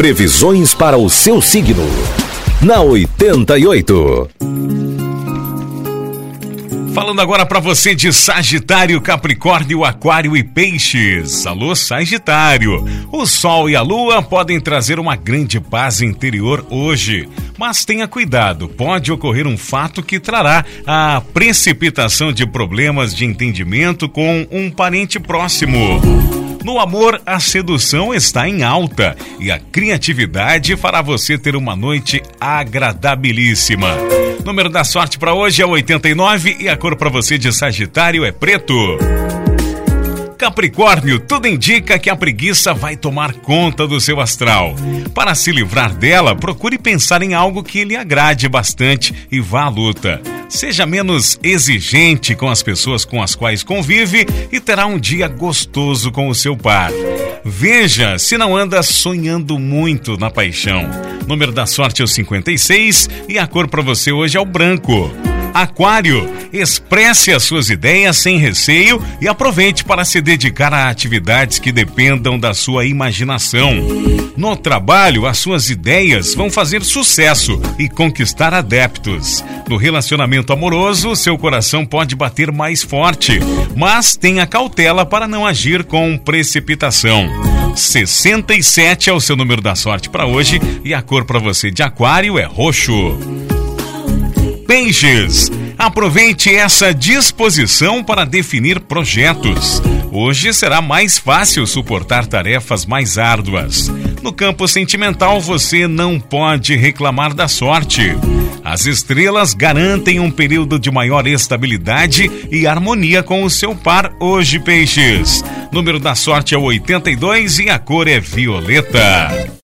Previsões para o seu signo. Na 88. Falando agora para você de Sagitário, Capricórnio, Aquário e Peixes. Alô, Sagitário. O Sol e a Lua podem trazer uma grande paz interior hoje. Mas tenha cuidado, pode ocorrer um fato que trará a precipitação de problemas de entendimento com um parente próximo. No amor, a sedução está em alta e a criatividade fará você ter uma noite agradabilíssima. Número da sorte para hoje é 89 e a cor para você de Sagitário é preto. Capricórnio, tudo indica que a preguiça vai tomar conta do seu astral. Para se livrar dela, procure pensar em algo que lhe agrade bastante e vá à luta. Seja menos exigente com as pessoas com as quais convive e terá um dia gostoso com o seu par. Veja se não anda sonhando muito na paixão. Número da sorte é o 56 e a cor para você hoje é o branco. Aquário, expresse as suas ideias sem receio e aproveite para se dedicar a atividades que dependam da sua imaginação. No trabalho, as suas ideias vão fazer sucesso e conquistar adeptos. No relacionamento amoroso, seu coração pode bater mais forte, mas tenha cautela para não agir com precipitação. 67 é o seu número da sorte para hoje e a cor para você de Aquário é roxo. Peixes. Aproveite essa disposição para definir projetos. Hoje será mais fácil suportar tarefas mais árduas. No campo sentimental, você não pode reclamar da sorte. As estrelas garantem um período de maior estabilidade e harmonia com o seu par hoje, peixes. Número da sorte é 82 e a cor é violeta.